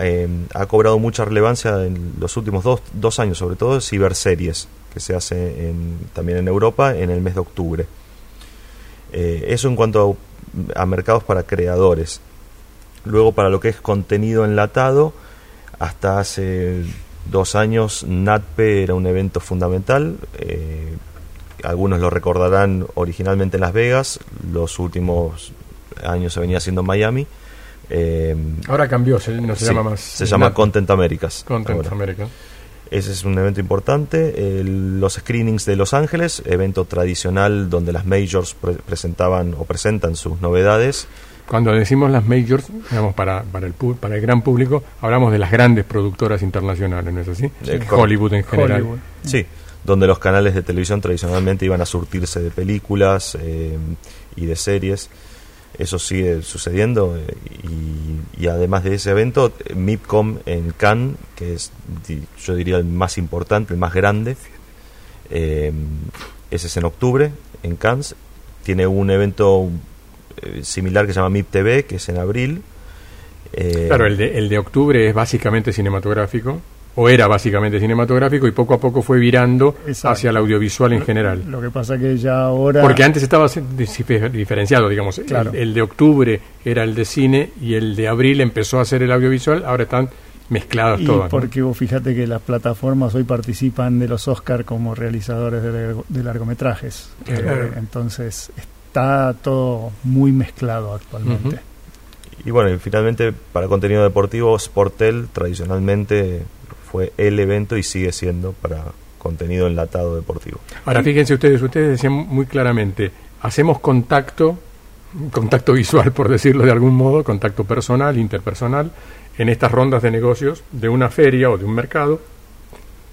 eh, ha cobrado mucha relevancia en los últimos dos, dos años, sobre todo, es Ciberseries, que se hace en, también en Europa en el mes de octubre. eso en cuanto a mercados para creadores. Luego para lo que es contenido enlatado, hasta hace dos años NatPe era un evento fundamental. Eh, algunos lo recordarán originalmente en Las Vegas, los últimos años se venía haciendo en Miami. Eh, Ahora cambió, no se llama más. Se llama Content Americas. Content Americas. Ese es un evento importante. los screenings de Los Ángeles, evento tradicional donde las majors presentaban o presentan sus novedades. Cuando decimos las majors, digamos, para, para, el, para el gran público, hablamos de las grandes productoras internacionales, ¿no es así? Hollywood en general. Sí, donde los canales de televisión tradicionalmente iban a surtirse de películas eh, y de series. eso sigue sucediendo eh, y, y, además de ese evento, MIPCOM en Cannes, que es yo diría el más importante, el más grande, eh, ese es en octubre en Cannes, tiene un evento similar que se llama MIP TV, que es en abril. Eh, claro, el de, el de octubre es básicamente cinematográfico o era básicamente cinematográfico y poco a poco fue virando hacia el audiovisual en general. Lo que pasa que ya ahora... Porque antes estaba diferenciado, digamos. El, de octubre era el de cine y el de abril empezó a ser el audiovisual, ahora están mezclados y todos. Porque vos fíjate que las plataformas hoy participan de los Oscar como realizadores de, largometrajes. Eh, entonces está todo muy mezclado actualmente. Y bueno, y finalmente para contenido deportivo, Sportel tradicionalmente fue el evento y sigue siendo para contenido enlatado deportivo. Ahora fíjense ustedes, ustedes decían muy claramente, hacemos contacto, contacto visual por decirlo de algún modo, contacto personal, interpersonal, en estas rondas de negocios de una feria o de un mercado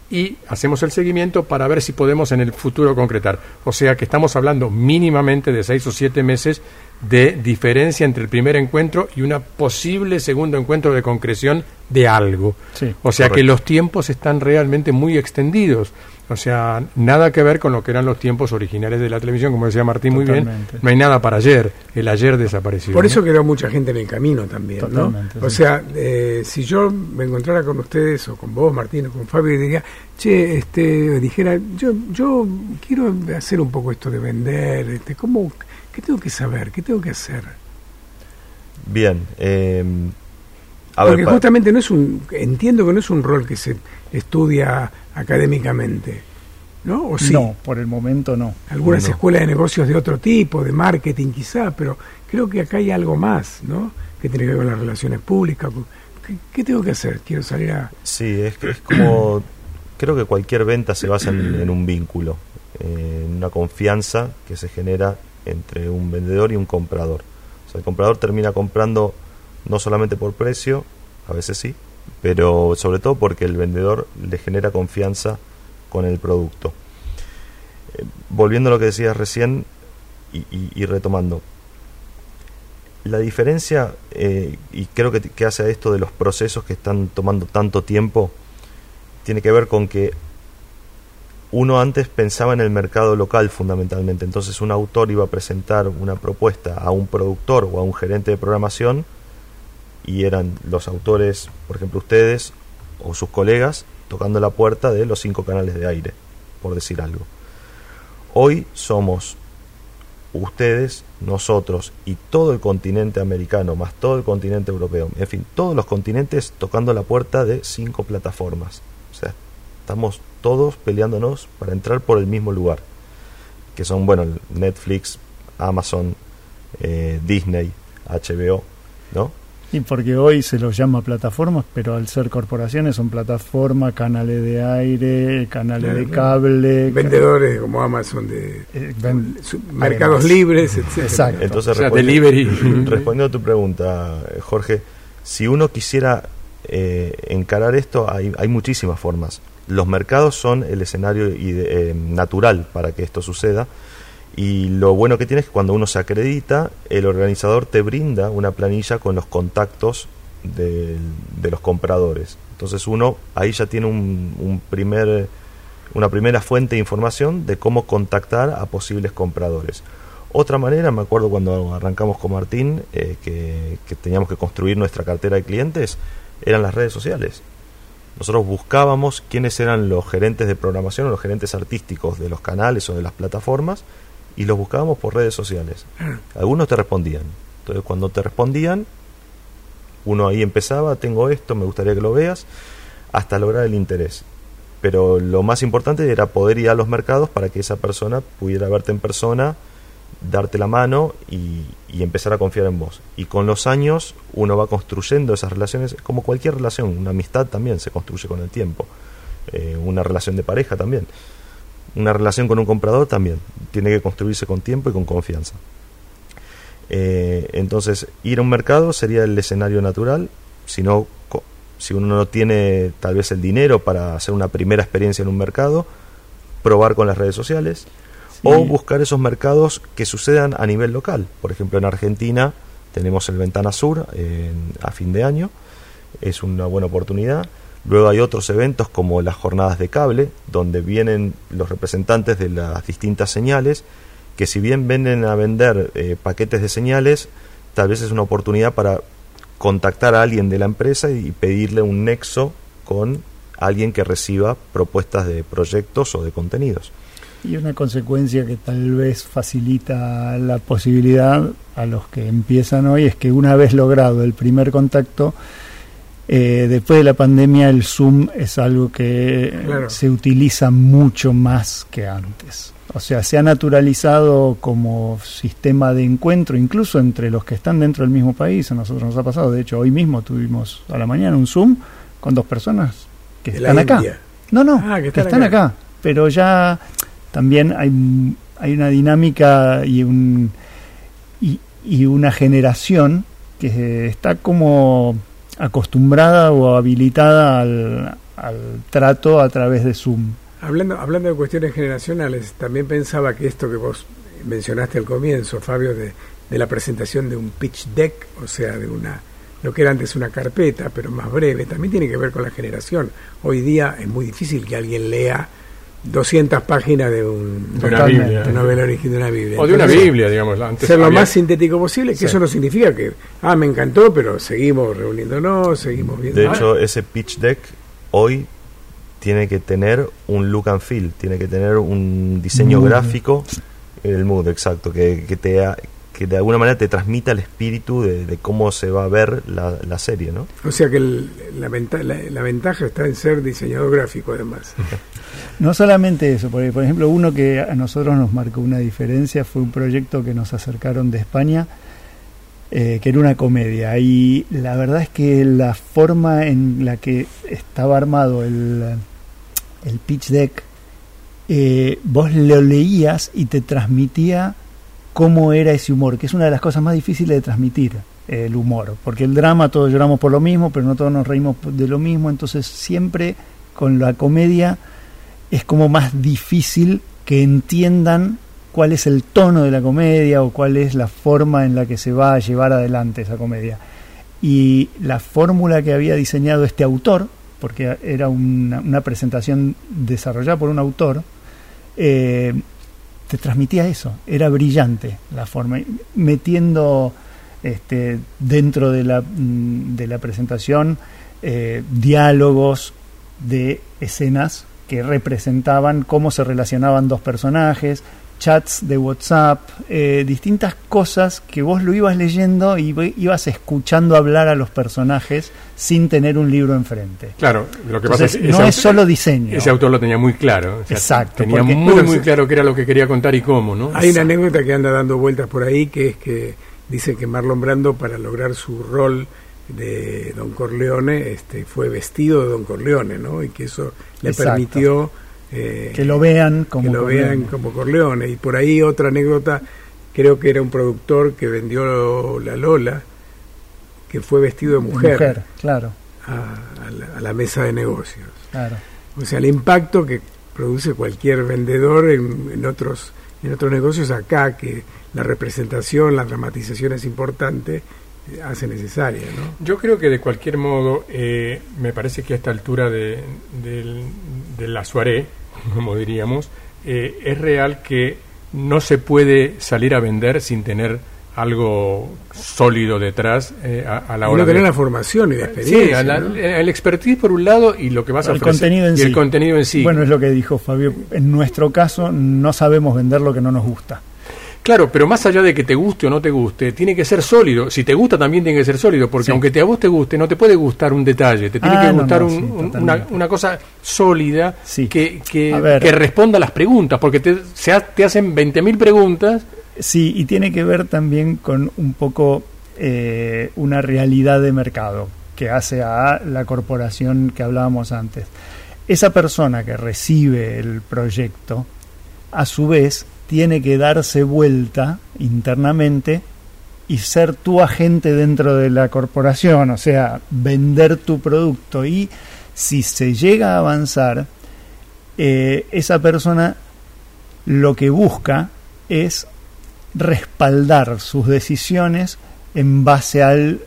y hacemos el seguimiento para ver si podemos en el futuro concretar. O sea que estamos hablando mínimamente de seis o siete meses de diferencia entre el primer encuentro y una posible segundo encuentro de concreción de algo. o sea que los tiempos están realmente muy extendidos. O sea, nada que ver con lo que eran los tiempos originales de la televisión, como decía Martín muy bien. No hay nada para ayer. El ayer desapareció. Por eso quedó mucha gente en el camino también, ¿no? O sea, eh, si yo me encontrara con ustedes o con vos, Martín, o con Fabio, y diría, che, este, dijera, yo, yo quiero hacer un poco esto de vender, este, ¿cómo, ¿qué tengo que saber? ¿Qué tengo que hacer? Bien. Eh, Porque justamente no es un, entiendo que no es un rol que se estudia académicamente. ¿No? ¿O sí? No, por el momento no. Algunas escuelas de negocios de otro tipo, de marketing quizá, pero creo que acá hay algo más, ¿no? Que tiene que ver con las relaciones públicas. ¿Qué, tengo que hacer? Quiero salir a... Sí, es, es como... creo que cualquier venta se basa en, un vínculo, en una confianza que se genera entre un vendedor y un comprador. O sea, el comprador termina comprando no solamente por precio, a veces sí, pero sobre todo porque el vendedor le genera confianza con el producto. Eh, volviendo a lo que decías recién y, retomando, la diferencia, eh, y creo que, que hace a esto de los procesos que están tomando tanto tiempo, tiene que ver con que uno antes pensaba en el mercado local fundamentalmente, entonces un autor iba a presentar una propuesta a un productor o a un gerente de programación y eran los autores, por ejemplo ustedes o sus colegas, tocando la puerta de los cinco canales de aire, por decir algo. Hoy somos ustedes, nosotros y todo el continente americano, más todo el continente europeo, en fin, todos los continentes tocando la puerta de cinco plataformas. O sea, estamos todos peleándonos para entrar por el mismo lugar, que son, bueno, Netflix, Amazon, eh, Disney, HBO, ¿no? Y porque hoy se los llama plataformas, pero al ser corporaciones son plataformas, canales de aire, canales de cable. Vendedores como Amazon de eh, mercados libres, etc. Exacto. Entonces, respondiendo, a tu pregunta, Jorge, si uno quisiera eh, encarar esto, hay, hay muchísimas formas. Los mercados son el escenario eh, natural para que esto suceda y lo bueno que tiene es que cuando uno se acredita, el organizador te brinda una planilla con los contactos de, los compradores. Entonces uno ahí ya tiene un, primer, una primera fuente de información de cómo contactar a posibles compradores. Otra manera, me acuerdo cuando arrancamos con Martín, eh, que teníamos que construir nuestra cartera de clientes, eran las redes sociales. Nosotros buscábamos quiénes eran los gerentes de programación o los gerentes artísticos de los canales o de las plataformas y los buscábamos por redes sociales. Algunos te respondían. Entonces cuando te respondían, uno ahí empezaba, tengo esto, me gustaría que lo veas, hasta lograr el interés. Pero lo más importante era poder ir a los mercados para que esa persona pudiera verte en persona, darte la mano y, empezar a confiar en vos. Y con los años uno va construyendo esas relaciones, como cualquier relación, una amistad también se construye con el tiempo, eh, una relación de pareja también una relación con un comprador también tiene que construirse con tiempo y con confianza. Eh, entonces, ir a un mercado sería el escenario natural, si, no, si uno no tiene tal vez el dinero para hacer una primera experiencia en un mercado, probar con las redes sociales. O buscar esos mercados que sucedan a nivel local. Por ejemplo, en Argentina tenemos el Ventana Sur a fin de año, es una buena oportunidad. Luego hay otros eventos como las jornadas de cable, donde vienen los representantes de las distintas señales, que si bien venden a vender eh, paquetes de señales, tal vez es una oportunidad para contactar a alguien de la empresa y pedirle un nexo con alguien que reciba propuestas de proyectos o de contenidos. Y una consecuencia que tal vez facilita la posibilidad a los que empiezan hoy es que una vez logrado el primer contacto, eh, después de la pandemia el Zoom es algo que se utiliza mucho más que antes. O sea, se ha naturalizado como sistema de encuentro, incluso entre los que están dentro del mismo país. A nosotros nos ha pasado, de hecho, hoy mismo tuvimos a la mañana un Zoom con dos personas que están acá. No, no, ah, que están, acá. Pero ya también hay, hay una dinámica y, un, y, una generación que está como acostumbrada o habilitada al, trato a través de Zoom. Hablando, hablando de cuestiones generacionales, también pensaba que esto que vos mencionaste al comienzo, Fabio, de, de la presentación de un pitch deck, o sea, de una lo que era antes una carpeta, pero más breve, también tiene que ver con la generación. Hoy día es muy difícil que alguien lea 200 páginas de, un, una, Biblia. novela original de una Biblia. O de una Biblia, digamos. Antes ser lo más sintético posible, que eso no significa que, ah, me encantó, pero seguimos reuniéndonos, seguimos viendo. De hecho, ese pitch deck hoy tiene que tener un look and feel, tiene que tener un diseño gráfico, el mood, exacto, que, que te que de alguna manera te transmita el espíritu de, cómo se va a ver la, serie, ¿no? O sea que la, la, ventaja está en ser diseñador gráfico, además. no solamente eso, porque por ejemplo uno que a nosotros nos marcó una diferencia fue un proyecto que nos acercaron de España, eh, que era una comedia. Y la verdad es que la forma en la que estaba armado el, el pitch deck, eh, vos lo leías y te transmitía cómo era ese humor, que es una de las cosas más difíciles de transmitir, el humor, porque el drama todos lloramos por lo mismo, pero no todos nos reímos de lo mismo, entonces siempre con la comedia es como más difícil que entiendan cuál es el tono de la comedia o cuál es la forma en la que se va a llevar adelante esa comedia. Y la fórmula que había diseñado este autor, porque era una, presentación desarrollada por un autor, eh, te transmitía eso, era brillante la forma, metiendo este, dentro de la, mm, de la presentación eh, diálogos de escenas que representaban cómo se relacionaban dos personajes, chats de WhatsApp, eh, distintas cosas que vos lo ibas leyendo y ibas escuchando hablar a los personajes sin tener un libro enfrente. Claro, lo que pasa es no es solo diseño. Ese autor lo tenía muy claro. Exacto. Tenía muy, muy claro qué era lo que quería contar y cómo, ¿no? Hay una anécdota que anda dando vueltas por ahí que es que dice que Marlon Brando para lograr su rol de Don Corleone este, fue vestido de Don Corleone, ¿no? Y que eso le permitió eh, que lo vean como que lo vean como Corleone. Y por ahí otra anécdota creo que era un productor que vendió la Lola que fue vestido de mujer, claro. a, la, mesa de negocios. O sea el impacto que produce cualquier vendedor en, otros en otros negocios acá que la representación la dramatización es importante hace necesaria ¿no? yo creo que de cualquier modo eh, me parece que a esta altura de, de la soirée como diríamos, eh, es real que no se puede salir a vender sin tener algo sólido detrás eh, a, la hora de tener la formación y la experiencia. Sí, el expertise por un lado y lo que vas a el contenido en y el contenido en sí. Bueno, es lo que dijo Fabio. En nuestro caso, no sabemos vender lo que no nos gusta. Claro, pero más allá de que te guste o no te guste, tiene que ser sólido. Si te gusta, también tiene que ser sólido, porque aunque te, a vos te guste, no te puede gustar un detalle, te tiene ah, que gustar una, cosa sólida que, que, responda a las preguntas, porque te, se te hacen 20.000 preguntas. Sí, y tiene que ver también con un poco eh, una realidad de mercado que hace a la corporación que hablábamos antes. Esa persona que recibe el proyecto, a su vez, tiene que darse vuelta internamente y ser tu agente dentro de la corporación, o sea, vender tu producto. Y si se llega a avanzar, eh, esa persona lo que busca es respaldar sus decisiones en base al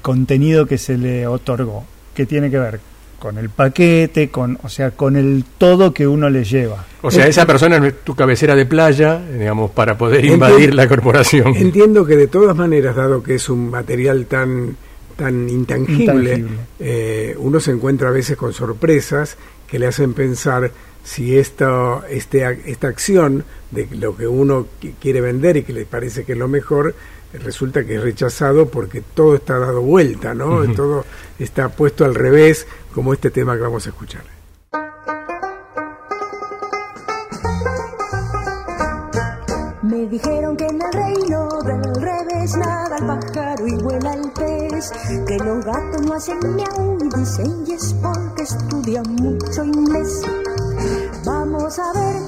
contenido que se le otorgó, que tiene que ver con el paquete, con, o sea, con el todo que uno le lleva. O sea, esa persona es tu cabecera de playa, digamos, para poder invadir la corporación. Entiendo que de todas maneras, dado que es un material tan tan intangible, eh, uno se encuentra a veces con sorpresas que le hacen pensar si esta, este, esta acción de lo que uno quiere vender y que le parece que es lo mejor, resulta que es rechazado porque todo está dado vuelta, ¿no? Todo está puesto al revés, como este tema que vamos a escuchar. Me dijeron que en el reino del revés nada el pájaro y vuela el pez, que los gatos no hacen miau y dicen yes porque estudian mucho inglés. Vamos a ver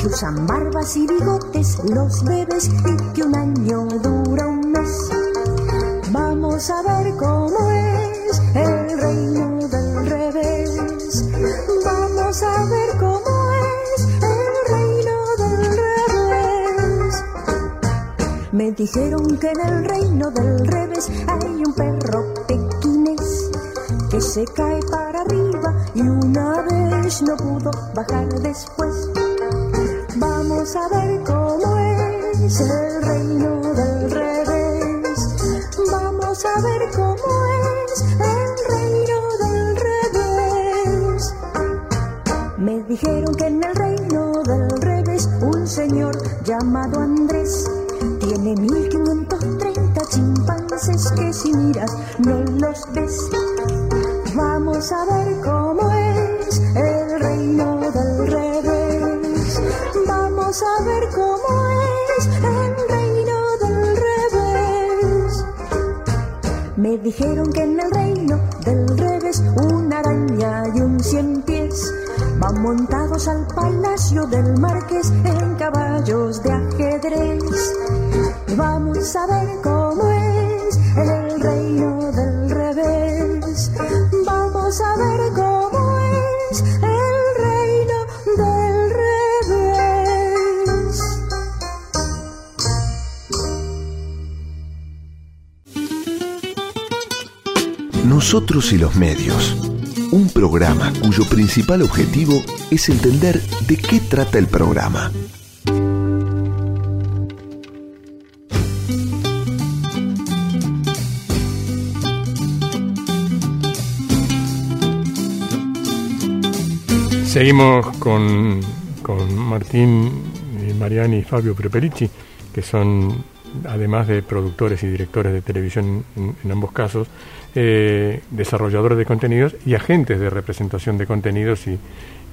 que usan barbas y bigotes los bebés y que un año dura un mes. Vamos a ver cómo es el reino del revés. Vamos a ver cómo es el reino del revés. Me dijeron que en el reino del revés hay un perro pequinés que se cae para arriba y una vez no pudo bajar después. Ver cómo es A ver cómo es el reino del revés. Me dijeron que en el reino del revés una araña y un cien pies van montados al palacio del marqués en caballos de ajedrez. Vamos a ver Nosotros y los medios. Un programa cuyo principal objetivo es entender de qué trata el programa. Seguimos con, con Martín, y Mariani y Fabio Preperici, que son, además de productores y directores de televisión en ambos casos, eh, desarrolladores de contenidos y agentes de representación de contenidos y,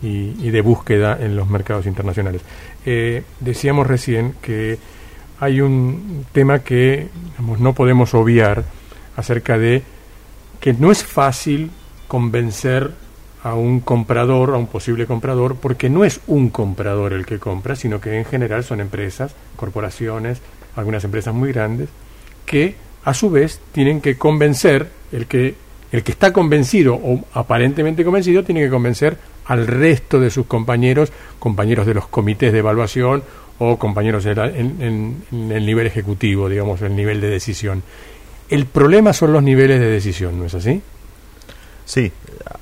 y- de búsqueda en los mercados internacionales. Eh, decíamos recién que hay un tema que no podemos obviar acerca de que no es fácil convencer a un comprador, a un posible comprador, porque no es un comprador el que compra, sino que en general son empresas, corporaciones, algunas empresas muy grandes, que a su vez tienen que convencer, el que, el que está convencido o aparentemente convencido, tiene que convencer al resto de sus compañeros, compañeros de los comités de evaluación o compañeros en, en el nivel ejecutivo, digamos, el nivel de decisión. El problema son los niveles de decisión, ¿no es así? Sí,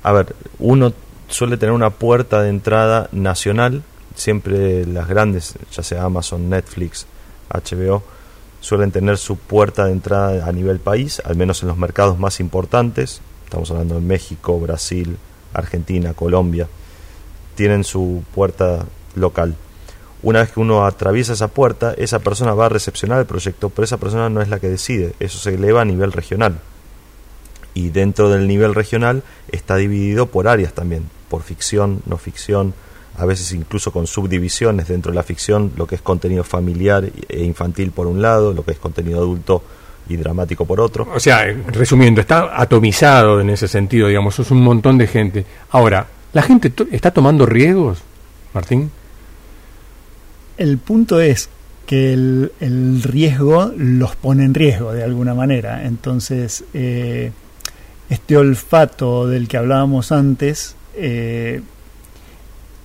a ver, uno suele tener una puerta de entrada nacional, siempre las grandes, ya sea Amazon, Netflix, HBO, suelen tener su puerta de entrada a nivel país, al menos en los mercados más importantes, estamos hablando de México, Brasil, Argentina, Colombia, tienen su puerta local. una vez que uno atraviesa esa puerta, esa persona va a recepcionar el proyecto, pero esa persona no es la que decide, eso se eleva a nivel regional. Y dentro del nivel regional está dividido por áreas también, por ficción, no ficción, a veces incluso con subdivisiones dentro de la ficción, lo que es contenido familiar e infantil por un lado, lo que es contenido adulto y dramático por otro. O sea, resumiendo, está atomizado en ese sentido, digamos, es un montón de gente. Ahora, ¿la gente está tomando riesgos, Martín? El punto es que el, riesgo los pone en riesgo de alguna manera. Entonces, eh, este olfato del que hablábamos antes eh,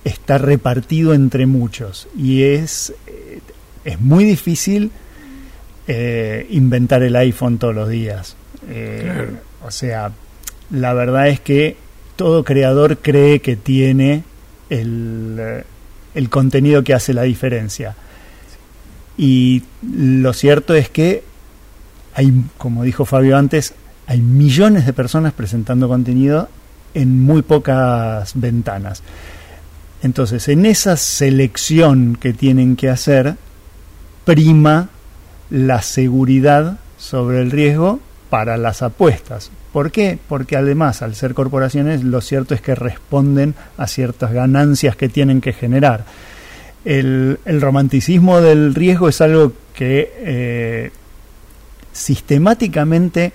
está repartido entre muchos y es, eh, es muy difícil eh, inventar el iPhone todos los días. Eh, o sea, la verdad es que todo creador cree que tiene el, el contenido que hace la diferencia. Y lo cierto es que hay, como dijo Fabio antes, hay millones de personas presentando contenido en muy pocas ventanas. Entonces, en esa selección que tienen que hacer, prima la seguridad sobre el riesgo para las apuestas. ¿Por qué? Porque además, al ser corporaciones, lo cierto es que responden a ciertas ganancias que tienen que generar. El, romanticismo del riesgo es algo que eh, sistemáticamente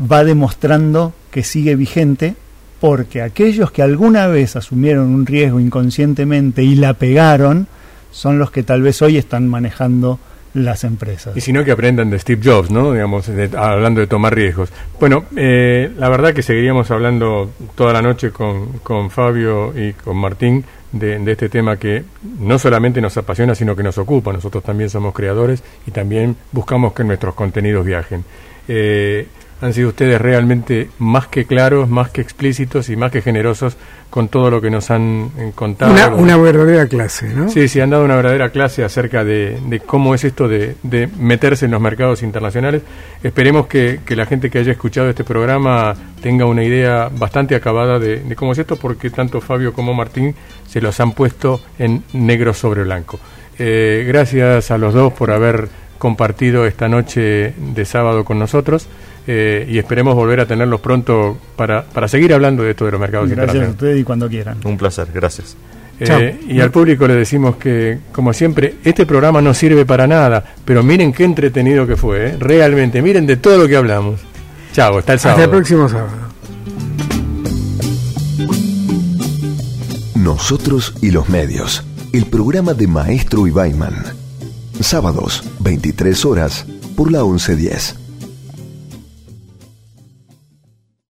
va demostrando que sigue vigente porque aquellos que alguna vez asumieron un riesgo inconscientemente y la pegaron son los que tal vez hoy están manejando las empresas. Y si no, que aprendan de Steve Jobs, ¿no? Digamos, hablando de tomar riesgos. Bueno, eh, la verdad que seguiríamos hablando toda la noche con, con Fabio y con Martín de, de, este tema que no solamente nos apasiona, sino que nos ocupa. Nosotros también somos creadores y también buscamos que nuestros contenidos viajen. Eh, han sido ustedes realmente más que claros, más que explícitos y más que generosos con todo lo que nos han eh, contado. Una, verdadera clase, ¿no? Sí, sí, han dado una verdadera clase acerca de, cómo es esto de, meterse en los mercados internacionales. Esperemos que, la gente que haya escuchado este programa tenga una idea bastante acabada de, cómo es esto, porque tanto Fabio como Martín se los han puesto en negro sobre blanco. Eh, gracias a los dos por haber compartido esta noche de sábado con nosotros. Eh, y esperemos volver a tenerlos pronto para, para seguir hablando de esto de los mercados Gracias a ustedes y cuando quieran. Un placer, gracias. Eh, y al público le decimos que, como siempre, este programa no sirve para nada, pero miren qué entretenido que fue, ¿eh? realmente, miren de todo lo que hablamos. Chao, hasta el sábado. Hasta el próximo sábado. Nosotros y los medios, el programa de Maestro Ibaiman. Sábados, 23 horas, por la 1110.